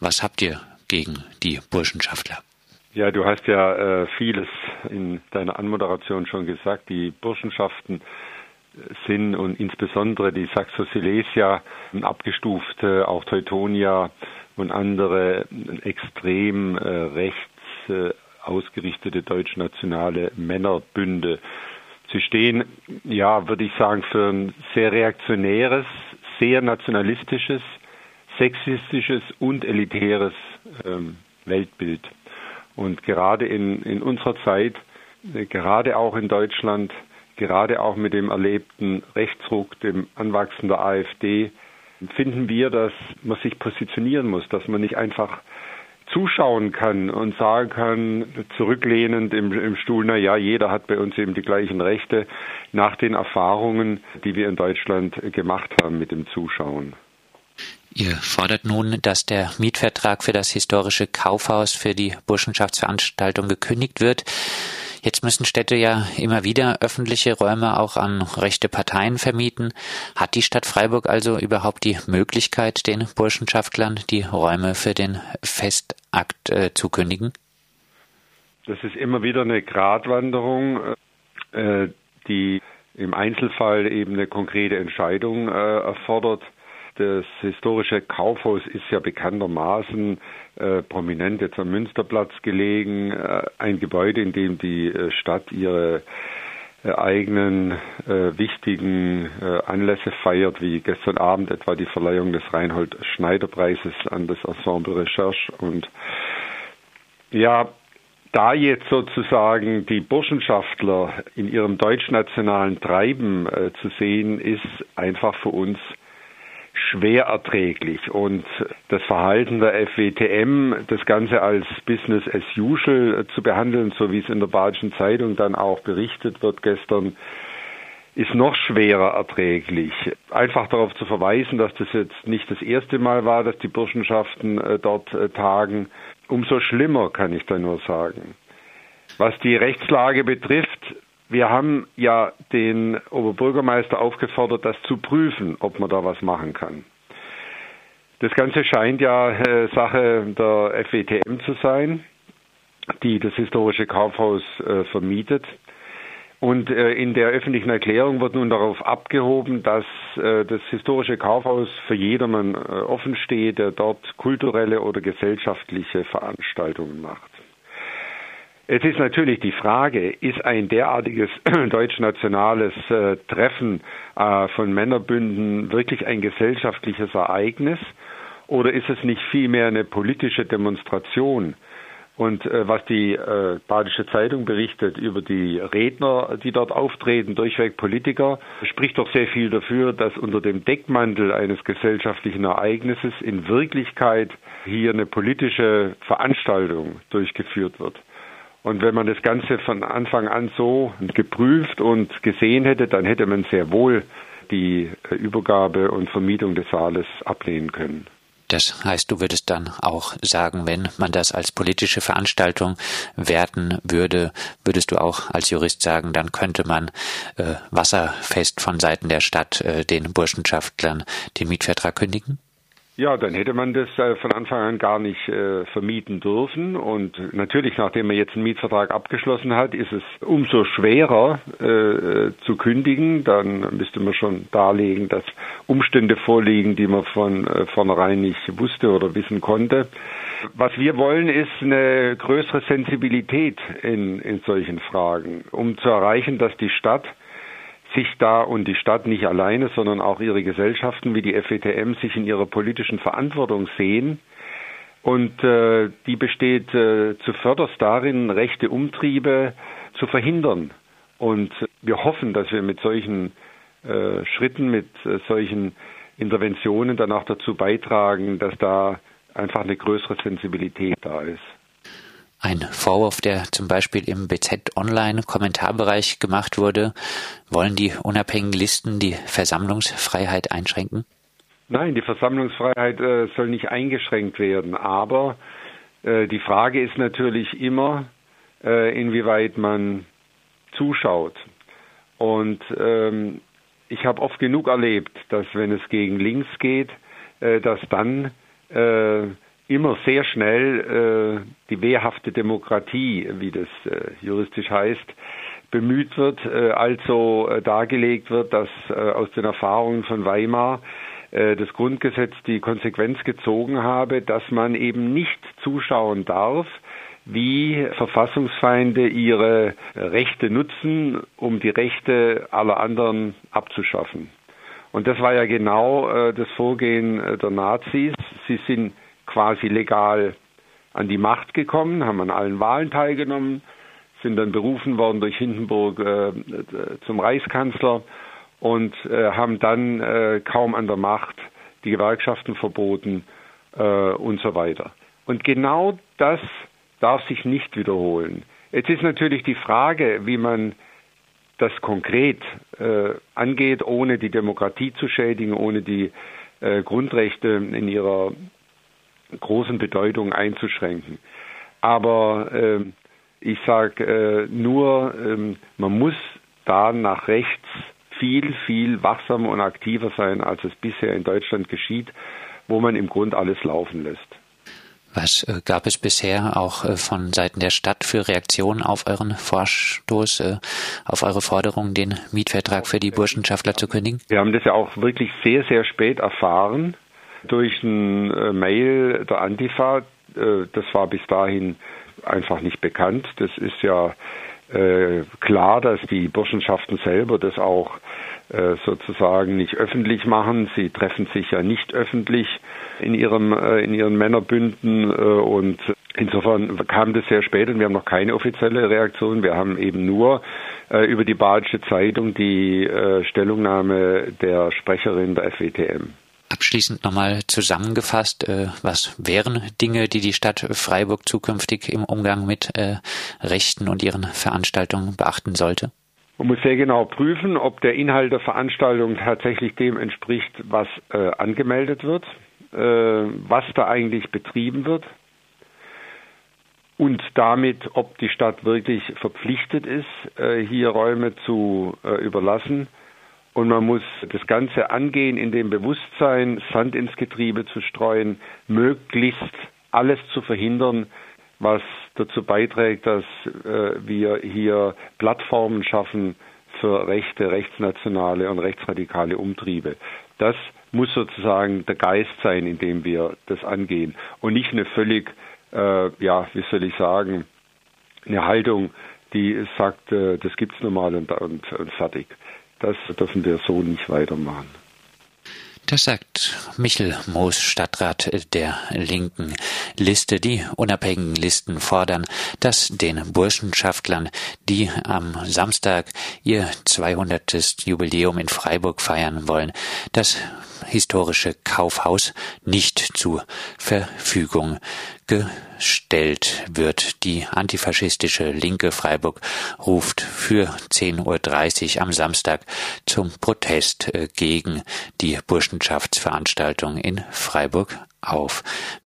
Was habt ihr gegen die Burschenschaftler? Ja, du hast ja äh, vieles in deiner Anmoderation schon gesagt. Die Burschenschaften sind und insbesondere die Saxo-Silesia abgestuft, auch Teutonia und andere extrem äh, rechts äh, ausgerichtete deutschnationale Männerbünde. Sie stehen, ja, würde ich sagen, für ein sehr reaktionäres, sehr nationalistisches, sexistisches und elitäres ähm, Weltbild. Und gerade in, in unserer Zeit, äh, gerade auch in Deutschland, gerade auch mit dem erlebten Rechtsruck, dem Anwachsen der AfD, finden wir, dass man sich positionieren muss, dass man nicht einfach zuschauen kann und sagen kann, zurücklehnend im, im Stuhl, na ja, jeder hat bei uns eben die gleichen Rechte nach den Erfahrungen, die wir in Deutschland gemacht haben mit dem Zuschauen. Ihr fordert nun, dass der Mietvertrag für das historische Kaufhaus für die Burschenschaftsveranstaltung gekündigt wird. Jetzt müssen Städte ja immer wieder öffentliche Räume auch an rechte Parteien vermieten. Hat die Stadt Freiburg also überhaupt die Möglichkeit, den Burschenschaftlern die Räume für den Festakt äh, zu kündigen? Das ist immer wieder eine Gratwanderung, äh, die im Einzelfall eben eine konkrete Entscheidung äh, erfordert. Das historische Kaufhaus ist ja bekanntermaßen äh, prominent jetzt am Münsterplatz gelegen, äh, ein Gebäude, in dem die äh, Stadt ihre äh, eigenen äh, wichtigen äh, Anlässe feiert, wie gestern Abend etwa die Verleihung des Reinhold Schneider Preises an das Ensemble Recherche. Und ja, da jetzt sozusagen die Burschenschaftler in ihrem deutschnationalen Treiben äh, zu sehen, ist einfach für uns schwer erträglich. Und das Verhalten der FWTM, das Ganze als Business as usual zu behandeln, so wie es in der Badischen Zeitung dann auch berichtet wird gestern, ist noch schwerer erträglich. Einfach darauf zu verweisen, dass das jetzt nicht das erste Mal war, dass die Burschenschaften äh, dort äh, tagen, umso schlimmer kann ich da nur sagen. Was die Rechtslage betrifft, wir haben ja den Oberbürgermeister aufgefordert, das zu prüfen, ob man da was machen kann. Das Ganze scheint ja äh, Sache der FWTM zu sein, die das historische Kaufhaus äh, vermietet. Und äh, in der öffentlichen Erklärung wird nun darauf abgehoben, dass äh, das historische Kaufhaus für jedermann äh, offen steht, der dort kulturelle oder gesellschaftliche Veranstaltungen macht. Es ist natürlich die Frage, ist ein derartiges deutschnationales äh, Treffen äh, von Männerbünden wirklich ein gesellschaftliches Ereignis oder ist es nicht vielmehr eine politische Demonstration? Und äh, was die äh, Badische Zeitung berichtet über die Redner, die dort auftreten, durchweg Politiker, spricht doch sehr viel dafür, dass unter dem Deckmantel eines gesellschaftlichen Ereignisses in Wirklichkeit hier eine politische Veranstaltung durchgeführt wird. Und wenn man das Ganze von Anfang an so geprüft und gesehen hätte, dann hätte man sehr wohl die äh, Übergabe und Vermietung des Saales ablehnen können. Das heißt, du würdest dann auch sagen, wenn man das als politische Veranstaltung werten würde, würdest du auch als Jurist sagen, dann könnte man äh, wasserfest von Seiten der Stadt äh, den Burschenschaftlern den Mietvertrag kündigen? Ja, dann hätte man das äh, von Anfang an gar nicht äh, vermieten dürfen. Und natürlich, nachdem man jetzt einen Mietvertrag abgeschlossen hat, ist es umso schwerer äh, zu kündigen. Dann müsste man schon darlegen, dass Umstände vorliegen, die man von vornherein nicht wusste oder wissen konnte. Was wir wollen, ist eine größere Sensibilität in, in solchen Fragen, um zu erreichen, dass die Stadt sich da und die Stadt nicht alleine, sondern auch ihre Gesellschaften wie die FETM sich in ihrer politischen Verantwortung sehen. Und äh, die besteht äh, zuvörderst darin, rechte Umtriebe zu verhindern. Und wir hoffen, dass wir mit solchen äh, Schritten, mit äh, solchen Interventionen dann auch dazu beitragen, dass da einfach eine größere Sensibilität da ist. Ein Vorwurf, der zum Beispiel im BZ Online Kommentarbereich gemacht wurde. Wollen die unabhängigen Listen die Versammlungsfreiheit einschränken? Nein, die Versammlungsfreiheit äh, soll nicht eingeschränkt werden. Aber äh, die Frage ist natürlich immer, äh, inwieweit man zuschaut. Und ähm, ich habe oft genug erlebt, dass wenn es gegen links geht, äh, dass dann äh, immer sehr schnell äh, die wehrhafte Demokratie, wie das äh, juristisch heißt, bemüht wird, äh, also äh, dargelegt wird, dass äh, aus den Erfahrungen von Weimar äh, das Grundgesetz die Konsequenz gezogen habe, dass man eben nicht zuschauen darf, wie Verfassungsfeinde ihre Rechte nutzen, um die Rechte aller anderen abzuschaffen. Und das war ja genau äh, das Vorgehen äh, der Nazis. Sie sind quasi legal an die Macht gekommen, haben an allen Wahlen teilgenommen, sind dann berufen worden durch Hindenburg äh, zum Reichskanzler und äh, haben dann äh, kaum an der Macht die Gewerkschaften verboten äh, und so weiter. Und genau das darf sich nicht wiederholen. Jetzt ist natürlich die Frage, wie man das konkret äh, angeht, ohne die Demokratie zu schädigen, ohne die äh, Grundrechte in ihrer großen Bedeutung einzuschränken. Aber äh, ich sage äh, nur, ähm, man muss da nach rechts viel, viel wachsamer und aktiver sein, als es bisher in Deutschland geschieht, wo man im Grund alles laufen lässt. Was äh, gab es bisher auch äh, von Seiten der Stadt für Reaktionen auf euren Vorstoß, äh, auf eure Forderung, den Mietvertrag für die Burschenschaftler zu kündigen? Wir haben das ja auch wirklich sehr, sehr spät erfahren durch ein Mail der Antifa. Das war bis dahin einfach nicht bekannt. Das ist ja klar, dass die Burschenschaften selber das auch sozusagen nicht öffentlich machen. Sie treffen sich ja nicht öffentlich in ihrem äh, in ihren Männerbünden äh, und insofern kam das sehr spät und wir haben noch keine offizielle Reaktion. Wir haben eben nur äh, über die Badische Zeitung die Stellungnahme der Sprecherin der FWTM. Abschließend nochmal zusammengefasst, was wären Dinge, die die Stadt Freiburg zukünftig im Umgang mit Rechten und ihren Veranstaltungen beachten sollte? Man muss sehr genau prüfen, ob der Inhalt der Veranstaltung tatsächlich dem entspricht, was angemeldet wird. Äh, was da eigentlich betrieben wird und damit, ob die Stadt wirklich verpflichtet ist, äh, hier Räume zu äh, überlassen. Und man muss das Ganze angehen in dem Bewusstsein, Sand ins Getriebe zu streuen, möglichst alles zu verhindern, was dazu beiträgt, dass wir hier Plattformen schaffen für rechte, rechtsnationale und rechtsradikale Umtriebe. Das muss sozusagen der Geist sein, in dem wir das angehen und nicht eine völlig, äh, ja, wie soll ich sagen, eine Haltung, die sagt, äh, das gibt's normal und, und, und fertig. Das dürfen wir so nicht weitermachen. Das sagt Michel Moos, Stadtrat der linken Liste. Die unabhängigen Listen fordern, dass den Burschenschaftlern, die am Samstag ihr 200. Jubiläum in Freiburg feiern wollen, das historische Kaufhaus nicht zur Verfügung gestellt wird. Die antifaschistische Linke Freiburg ruft für 10.30 Uhr am Samstag zum Protest äh, gegen die Burschenschaftsveranstaltung in Freiburg auf.